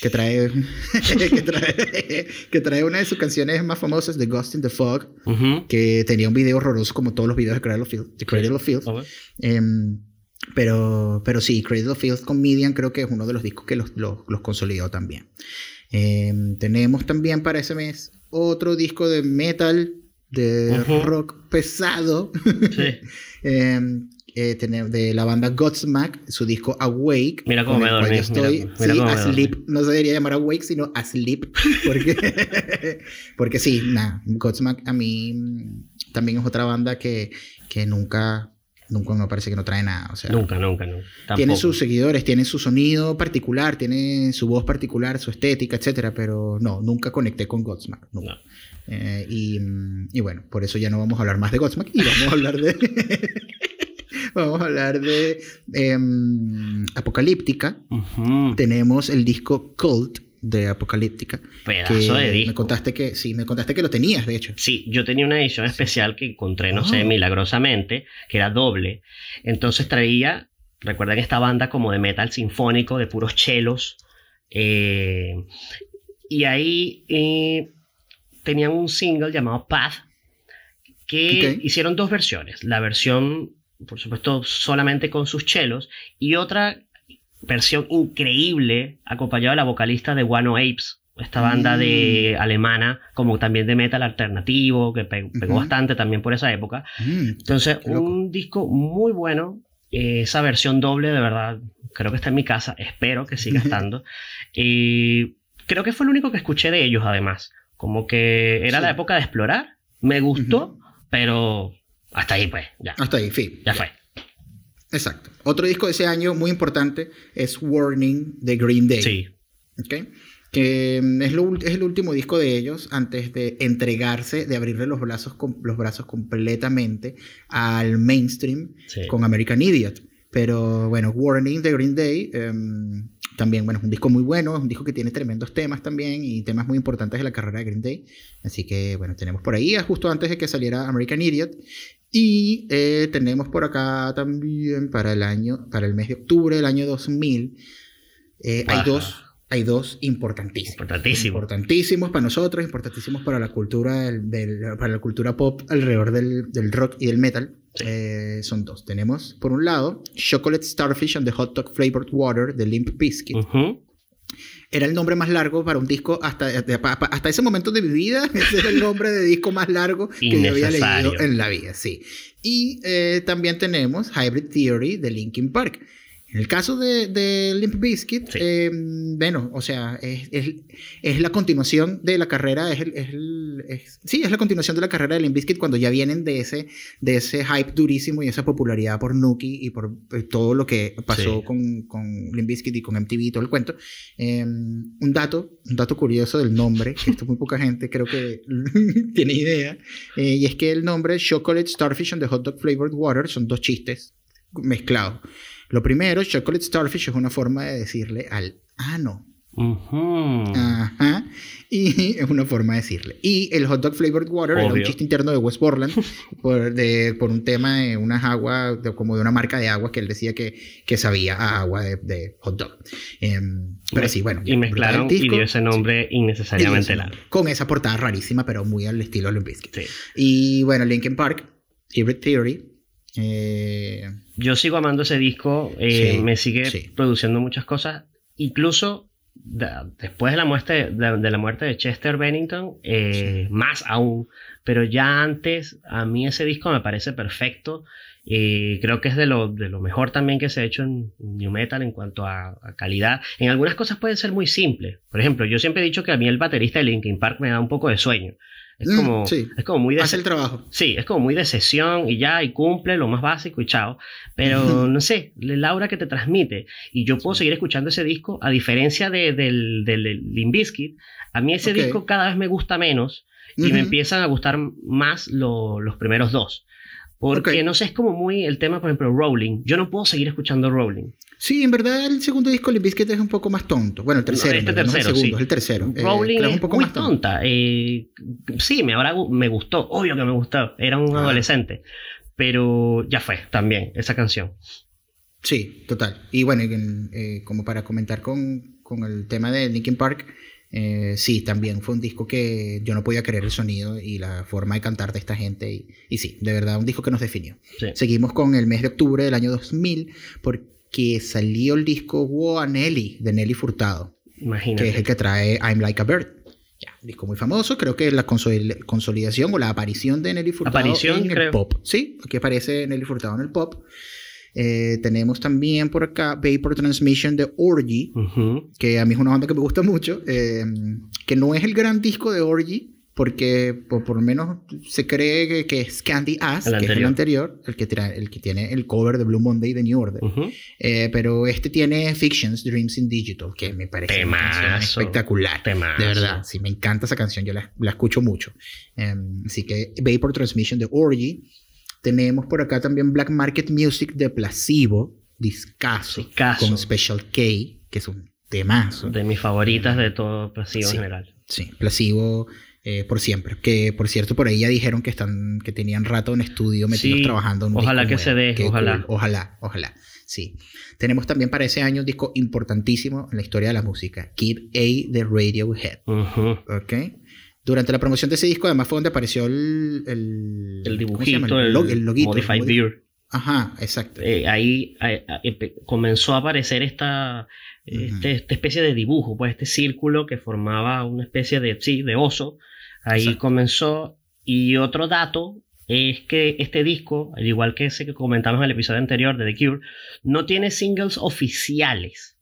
Que trae, que trae, una de sus canciones más famosas, The Ghost in the Fog, que tenía un video horroroso como todos los videos de Cradle of Filth. De Cradle of Filth. Em, pero, pero sí, Cradle of Filth con Medium creo que es uno de los discos que los, los, consolidó también. Em, tenemos también para ese mes otro disco de metal, de rock pesado. Sí. Em, eh, de la banda Godsmack, su disco Awake. Mira cómo me dormí. estoy, asleep. No se debería llamar Awake, sino Asleep. Porque, porque sí, nada. Godsmack a mí mm, también es otra banda que, que nunca nunca me parece que no trae nada. O sea, nunca, nunca, nunca. Tiene sus seguidores, tiene su sonido particular, tiene su voz particular, su estética, etcétera, pero no, nunca conecté con Godsmack. Eh, y, mm, y, bueno, por eso ya no vamos a hablar más de Godsmack y vamos a hablar de. Vamos a hablar de em, Apocalíptica. Tenemos el disco Cult de Apocalíptica. Pedazo de disco. Me contaste que, sí, me contaste que lo tenías, de hecho. Sí, yo tenía una edición especial que encontré, no sé, ah. milagrosamente, que era doble. Entonces traía, recuerdan esta banda como de metal sinfónico, de puros chelos. Eh, y ahí eh, tenían un single llamado Path, que hicieron dos versiones. La versión por supuesto, solamente con sus chelos, y otra versión increíble, acompañada de la vocalista de One Apes, esta banda de mm. alemana, como también de metal alternativo, que pegó, bastante también por esa época. Mm, Entonces, un disco muy bueno, eh, esa versión doble, de verdad, creo que está en mi casa, espero que siga estando. y creo que fue el único que escuché de ellos, además. Como que era la época de explorar, me gustó, pero Hasta ahí, pues, ya. Hasta ahí, fin. Ya fue. Exacto. Otro disco de ese año muy importante es Warning de Green Day. Sí. ¿Ok? Que mm, es, lo, es el último disco de ellos antes de entregarse, de abrirle los brazos, los brazos completamente al mainstream Sí. con American Idiot. Pero bueno, Warning de Green Day em, también, bueno, es un disco muy bueno, es un disco que tiene tremendos temas también y temas muy importantes de la carrera de Green Day. Así que bueno, tenemos por ahí, justo antes de que saliera American Idiot. Y eh, tenemos por acá también para el año, para el mes de octubre del año 2000, eh, hay dos, hay dos importantísimos. Importantísimo. Importantísimos para nosotros, importantísimos para la cultura, del, del- para la cultura pop alrededor del, del rock y del metal. Sí. Eh, son dos. Tenemos, por un lado, Chocolate Starfish and the Hot Dog Flavored Water de Limp Bizkit. Ujú. Era el nombre más largo para un disco hasta, hasta ese momento de mi vida. Ese era el nombre de disco más largo que yo había leído en la vida, sí. Y eh, también tenemos Hybrid Theory de Linkin Park. En el caso de, de Limp Bizkit, Sí. eh, bueno, o sea, es, es- es la continuación de la carrera, es el, es el- sí, es la continuación de la carrera de Limp Bizkit cuando ya vienen de ese, de ese hype durísimo y esa popularidad por Nuki y por eh, todo lo que pasó Sí. con, con Limp Bizkit y con MTV y todo el cuento. Eh, un dato, un dato curioso del nombre, que esto muy poca gente creo que tiene idea, eh, y es que el nombre Chocolate Starfish and the Hot Dog Flavored Water son dos chistes mezclados. Lo primero, Chocolate Starfish es una forma de decirle al ano. Ajá. Y es una forma de decirle. Y el hot dog flavored water era un Obvio. chiste interno de West Borland por, de- por un tema de unas aguas, de- como de una marca de agua que él decía que, que sabía a agua de, de hot dog. Em, pero sí, bueno. Y mezclaron y dio ese nombre Sí, innecesariamente largo. Con esa portada rarísima, pero muy al estilo Limp Bizkit. Sí. Y bueno, Linkin Park, Hybrid Theory. Eh, Yo sigo amando ese disco, eh, Sí, me sigue sí. produciendo muchas cosas, incluso da- después de la muerte de, de la muerte de Chester Bennington, eh, más aún, pero ya antes a mí ese disco me parece perfecto. eh, creo que es de lo, de lo mejor también que se ha hecho en New Metal en cuanto a, a calidad. En algunas cosas pueden ser muy simples. Por ejemplo, yo siempre he dicho que a mí el baterista de Linkin Park me da un poco de sueño. Es Mm, como, sí. es como muy de hace el trabajo. Sí, es como muy de sesión y ya, y cumple lo más básico y chao. Pero no sé, el aura que te transmite. Y yo puedo seguir escuchando ese disco, a diferencia de, del, del, Limp Bizkit, a mí ese disco cada vez me gusta menos y me empiezan a gustar más lo- los primeros dos. Porque no sé, es como muy el tema, por ejemplo, Rolling. Yo no puedo seguir escuchando Rolling. Sí, en verdad el segundo disco de Limp Bizkit es un poco más tonto. Bueno, el tercero. este no tercero, el segundo, sí. es el tercero. Eh, Rolling creo es un poco muy más tonto. tonta. Eh, sí, me, gu- me gustó, obvio que me gustó. Era un Ah. adolescente. Pero ya fue también esa canción. Sí, total. Y bueno, eh, como para comentar con, con el tema de Linkin Park, eh, sí, también fue un disco que yo no podía creer el sonido y la forma de cantar de esta gente. Y, y sí, de verdad, un disco que nos definió. Sí. Seguimos con el mes de octubre del año 2000, porque salió el disco Woa Nelly de Nelly Furtado, Imagínate. que es el que trae I'm Like a Bird. Ya, un disco muy famoso, creo que es la consol- consolidación o la aparición de Nelly Furtado Aparición, en el creo. pop. Sí, aquí aparece Nelly Furtado en el pop. Eh, tenemos también por acá Vapor Transmission de Orgy, Ujú. que a mí es una banda que me gusta mucho, eh, que no es el gran disco de Orgy, porque por, por lo menos se cree que, que es Candy Ass, El que es el anterior. anterior, el que, tra- el que tiene el cover de Blue Monday de New Order. Ujú. Eh, pero este tiene Fictions, Dreams in Digital, que me parece una canción Temazo. espectacular. Temazo. De verdad, sí, me encanta esa canción, yo la, la escucho mucho. Eh, así que Vapor Transmission de Orgy. Tenemos por acá también Black Market Music de Placebo, discazo, Discazo. con Special K, que es un temazo. De mis favoritas de todo Placebo Sí. en general. Sí, Placebo eh, por siempre. Que por cierto, por ahí ya dijeron que están que tenían rato en estudio metidos Sí, trabajando en un ojalá disco que se dé, Qué ojalá. cool. Ojalá, ojalá. Sí. Tenemos también para ese año un disco importantísimo en la historia de la música, Kid A de Radiohead. Ujú. ¿Ok? Durante la promoción de ese disco, además, fue donde apareció el. El, El dibujito, el, el loguito. Modified Beer. Ajá, exacto. Eh, ahí empe- comenzó a aparecer esta, este- esta especie de dibujo, pues este círculo que formaba una especie de, sí, de oso. Ahí Exacto. comenzó. Y otro dato es que este disco, al igual que ese que comentamos en el episodio anterior de The Cure, no tiene singles oficiales.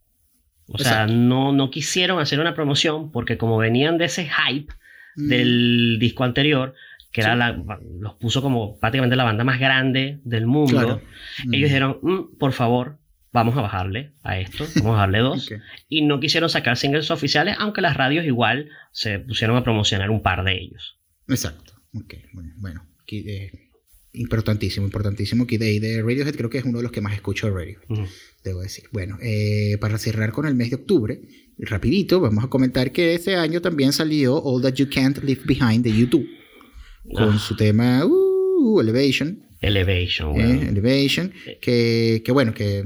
O sea, no, no quisieron hacer una promoción porque como venían de ese hype Mm, del disco anterior, que era la, los puso como prácticamente la banda más grande del mundo. Ellos dijeron, mm, por favor, vamos a bajarle a esto, vamos a darle dos. Y no quisieron sacar singles oficiales, aunque las radios igual se pusieron a promocionar un par de ellos. Exacto. Bueno, bueno eh, importantísimo, importantísimo. Kid A de Radiohead creo que es uno de los que más escucho de radio, debo decir. Bueno, eh, para cerrar con el mes de octubre, rapidito, vamos a comentar que este año también salió All That You Can't Leave Behind de YouTube, con ah. su tema uh, Elevation. Elevation, eh, Elevation, que, que bueno, que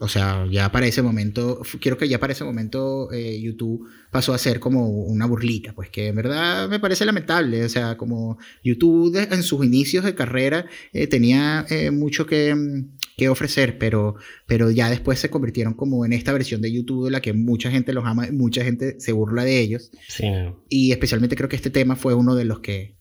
o sea, ya para ese momento, quiero que ya para ese momento eh, YouTube pasó a ser como una burlita, pues que en verdad me parece lamentable. O sea, como YouTube en sus inicios de carrera eh, tenía eh, mucho que, que, ofrecer, pero, pero ya después se convirtieron como en esta versión de YouTube de la que mucha gente los ama, mucha gente se burla de ellos. Sí. Y especialmente creo que este tema fue uno de los que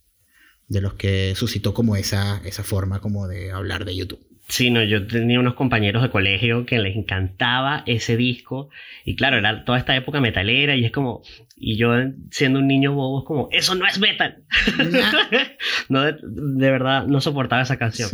de los que suscitó como esa, esa forma como de hablar de YouTube. Sí, no, yo tenía unos compañeros de colegio que les encantaba ese disco y claro, era toda esta época metalera y es como, y yo siendo un niño bobo es como, eso no es metal. no, de, verdad, no soportaba esa canción.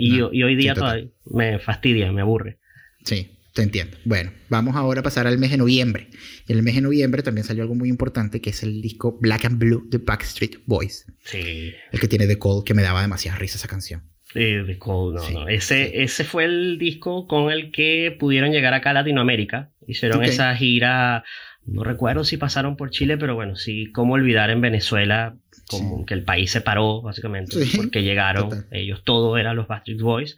y, hoy día todavía me fastidia, me aburre. Sí, te entiendo. Bueno, vamos ahora a pasar al mes de noviembre. En el mes de noviembre también salió algo muy importante que es el disco Black and Blue de Backstreet Boys. Sí. El que tiene The Call, que me daba demasiada risa esa canción. The Cold, no, no. Ese, ese fue el disco con el que pudieron llegar acá a Latinoamérica. Hicieron esa gira, no recuerdo si pasaron por Chile, pero bueno, sí, cómo olvidar en Venezuela, como que el país se paró, básicamente, porque llegaron, ellos todos eran los Backstreet Boys.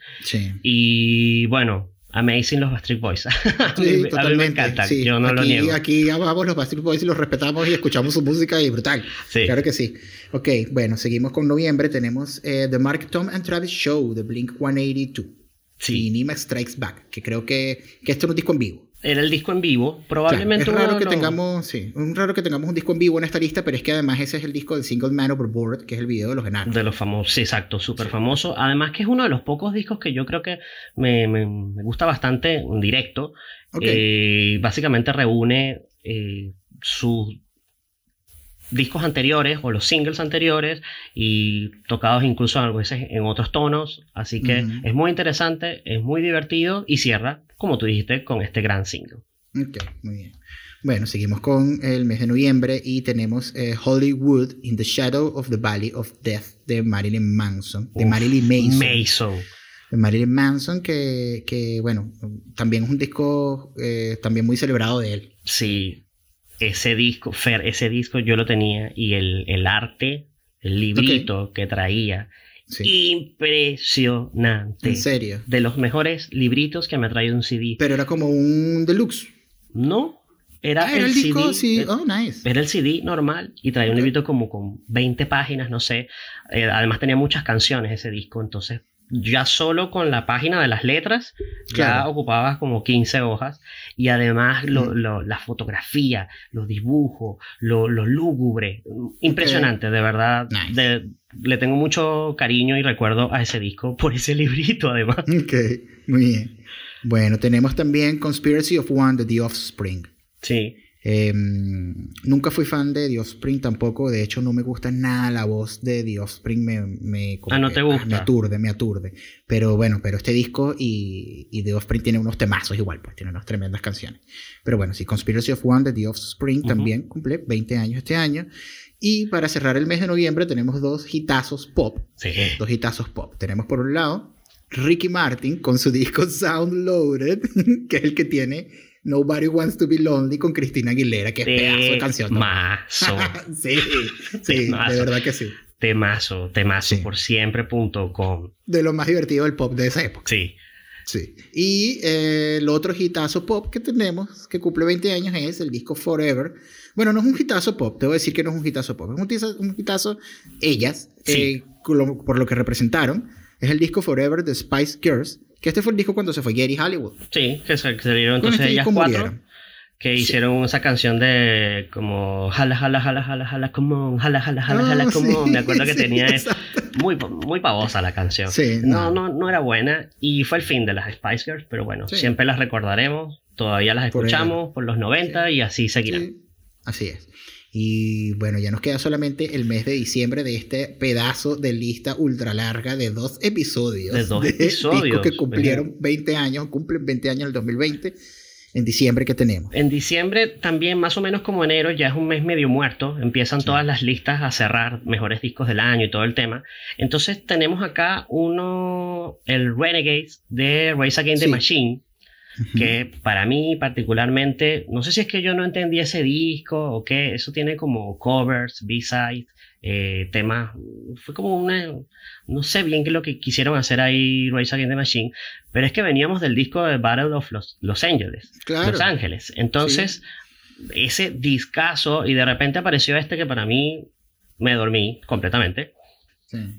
Y bueno, Amazing los Backstreet Boys. Sí, a mí me encanta. Yo no lo niego. Aquí amamos los Backstreet Boys y los respetamos y escuchamos su música y brutal. Sí. Claro que sí. Ok, bueno, seguimos con noviembre. Tenemos eh, The Mark Tom and Travis Show de Blink 182. Sí. Y Nima Strikes Back, que creo que, que esto es un disco en vivo era el disco en vivo. Probablemente es raro que tengamos, sí, es raro que tengamos un disco en vivo en esta lista, pero es que además ese es el disco del Single Man Overboard, que es el video de los enanos. De los famosos, sí, exacto, súper famoso. Además que es uno de los pocos discos que yo creo que me, me, gusta bastante en directo. Eh, básicamente reúne eh, sus discos anteriores o los singles anteriores y tocados incluso a veces en otros tonos. Así que es muy interesante, es muy divertido y cierra, como tú dijiste, con este gran single. Ok, muy bien. Bueno, seguimos con el mes de noviembre y tenemos eh, Hollywood in the Shadow of the Valley of Death de Marilyn Manson, de Marilyn Manson. De Marilyn Manson, que, que, bueno, también es un disco eh, también muy celebrado de él. Sí, ese disco, Fer, ese disco yo lo tenía y el, el arte, el librito que traía, impresionante. ¿En serio? De los mejores libritos que me ha traído un CD. Pero era como un deluxe. No, era, ah, el, el, disco, sí. Oh, nice. Era el CD normal y traía un librito como con 20 páginas, no sé. Eh, además tenía muchas canciones ese disco, entonces ya solo con la página de las letras ya ocupabas como 15 hojas y además la fotografía, los dibujos, lo, lúgubre, impresionante, de verdad. le tengo mucho cariño y recuerdo a ese disco por ese librito además. Ok, muy bien. Bueno, tenemos también Conspiracy of One de The Offspring. Sí. Em, nunca fui fan de The Offspring tampoco. De hecho, no me gusta nada la voz de The Offspring. Me, me, ah, no te gusta. me aturde, me aturde. Pero bueno, pero este disco y, y The Offspring tiene unos temazos igual, pues tiene unas tremendas canciones. Pero bueno, sí, Conspiracy of One de The Offspring también cumple 20 años este año. Y para cerrar el mes de noviembre tenemos dos hitazos pop. Sí. Dos hitazos pop. Tenemos por un lado Ricky Martin con su disco Sound Loaded, que es el que tiene Nobody Wants to Be Lonely con Cristina Aguilera, que es pedazo de canción. Temazo. sí, sí, de verdad que sí. Temazo, temazo por siempre.com. De lo más divertido del pop de esa época. Sí. Sí. Y eh, el otro hitazo pop que tenemos, que cumple 20 años, es el disco Forever. Bueno, no es un hitazo pop, te voy a decir que no es un hitazo pop, es un hitazo, ellas, eh, por lo que representaron. Es el disco Forever de Spice Girls, que este fue el disco cuando se fue Gary Hollywood. Sí, que se, dieron entonces este ellas cuatro. Que hicieron esa canción de como jala, jala, jala, jala, jala, como jala, jala, jala, jala, ah, como. Me acuerdo que tenía eso. Muy, muy pavosa la canción. Sí, no. no, no, era buena. Y fue el fin de las Spice Girls, pero bueno, siempre las recordaremos. Todavía las escuchamos por, los 90 y así seguirán. Así es. Y bueno, ya nos queda solamente el mes de diciembre de este pedazo de lista ultra larga de dos episodios. De dos episodios. que cumplieron 20 años, cumplen 20 años en el 2020 en diciembre que tenemos. En diciembre también, más o menos como enero, ya es un mes medio muerto. Empiezan todas las listas a cerrar mejores discos del año y todo el tema. Entonces tenemos acá uno, el Renegades de Race Against the Machine, que para mí particularmente, no sé si es que yo no entendí ese disco o qué, eso tiene como covers, B-sides, eh, temas, fue como una, no sé bien qué es lo que quisieron hacer ahí Race Against the Machine, pero es que veníamos del disco de Battle of Los, Los Ángeles, Los Ángeles, entonces ese discazo y de repente apareció este que para mí me dormí completamente.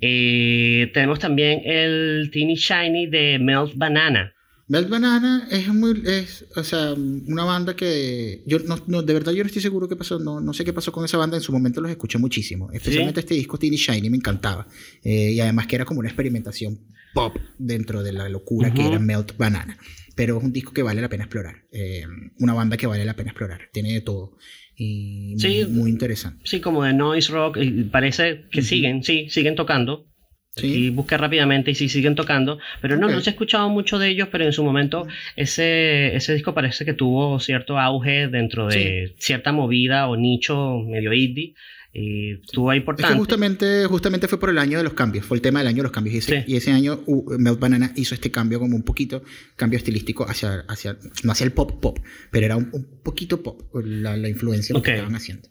Eh, tenemos también el Teeny Shiny de Melt Banana. Melt Banana es muy, es, o sea, una banda que yo no, de verdad yo no estoy seguro qué pasó, no, no sé qué pasó con esa banda, en su momento los escuché muchísimo, especialmente este disco Teeny Shiny me encantaba, eh, y además que era como una experimentación pop dentro de la locura que era Melt Banana, pero es un disco que vale la pena explorar, eh, una banda que vale la pena explorar, tiene de todo. Y muy, interesante. Sí, como de noise rock, parece que siguen, sí, siguen tocando, y busqué rápidamente y sí siguen tocando. Pero no, no se ha escuchado mucho de ellos, pero en su momento ese, ese disco parece que tuvo cierto auge dentro de cierta movida o nicho medio indie. Y estuvo importante. justamente, justamente fue por el año de los cambios, fue el tema del año de los cambios. Y ese, y ese año uh, Melt Banana hizo este cambio como un poquito, cambio estilístico hacia, hacia no hacia el pop pop, pero era un, poquito pop la, la influencia que estaban haciendo.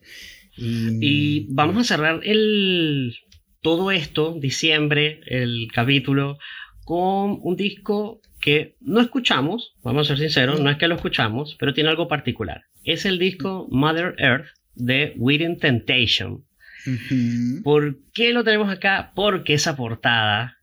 y vamos a cerrar el, todo esto, diciembre, el capítulo, con un disco que no escuchamos, vamos a ser sinceros, no es que lo escuchamos, pero tiene algo particular. Es el disco Mother Earth de Within Temptation. ¿Por qué lo tenemos acá? Porque esa portada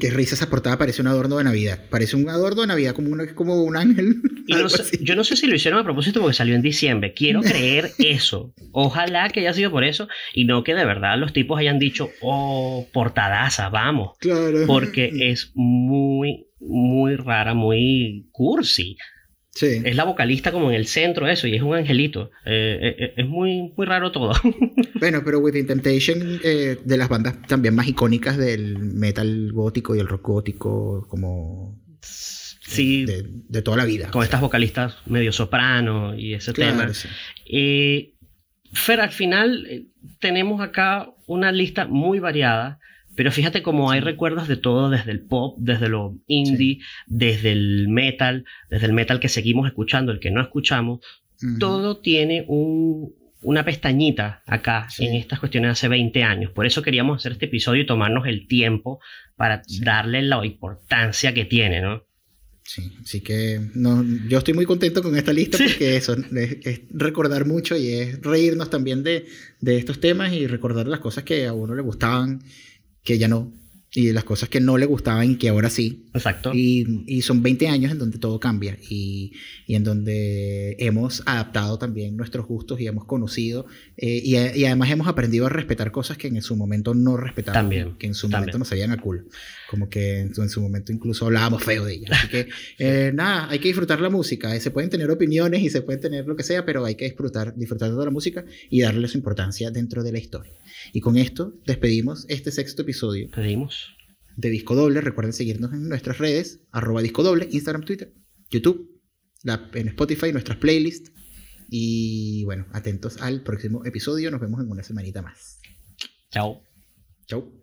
Qué risa esa portada, parece un adorno de Navidad. Parece un adorno de Navidad como, como un ángel. yo no sé si lo hicieron a propósito porque salió en diciembre. Quiero creer eso. Ojalá que haya sido por eso y no que de verdad los tipos hayan dicho, oh, portadaza, vamos. Claro. Porque es muy, muy rara, muy cursi. Es la vocalista como en el centro, eso, y es un angelito. Eh, eh, eh, es muy, muy raro todo. bueno, pero Within Temptation, de las bandas también más icónicas del metal gótico y el rock gótico, como. Sí. De, toda la vida. Con estas vocalistas medio soprano y ese tema. Fer, al final tenemos acá una lista muy variada pero fíjate cómo hay recuerdos de todo, desde el pop, desde lo indie, desde el metal, desde el metal que seguimos escuchando, el que no escuchamos. Todo tiene una pestañita acá en estas cuestiones hace 20 años. Por eso queríamos hacer este episodio y tomarnos el tiempo para darle la importancia que tiene, ¿no? Sí, así que no, yo estoy muy contento con esta lista porque eso es, recordar mucho y es reírnos también de, de, estos temas y recordar las cosas que a uno le gustaban que ya no, y las cosas que no le gustaban y que ahora sí. Exacto. Y, y son 20 años en donde todo cambia y, y, en donde hemos adaptado también nuestros gustos y hemos conocido eh, y, y, además hemos aprendido a respetar cosas que en su momento no respetábamos. También. Que en su momento nos salían a culo. Como que en su, momento incluso hablábamos feo de ellas. Así que eh, nada, hay que disfrutar la música. Eh, se pueden tener opiniones y se pueden tener lo que sea, pero hay que disfrutar, disfrutar de la música y darle su importancia dentro de la historia. Y con esto despedimos este sexto episodio. Despedimos. De Disco Doble. Recuerden seguirnos en nuestras redes, arroba Disco Doble, Instagram, Twitter, YouTube, en Spotify, nuestras playlists. Y bueno, atentos al próximo episodio. Nos vemos en una semanita más. Chao. Chao.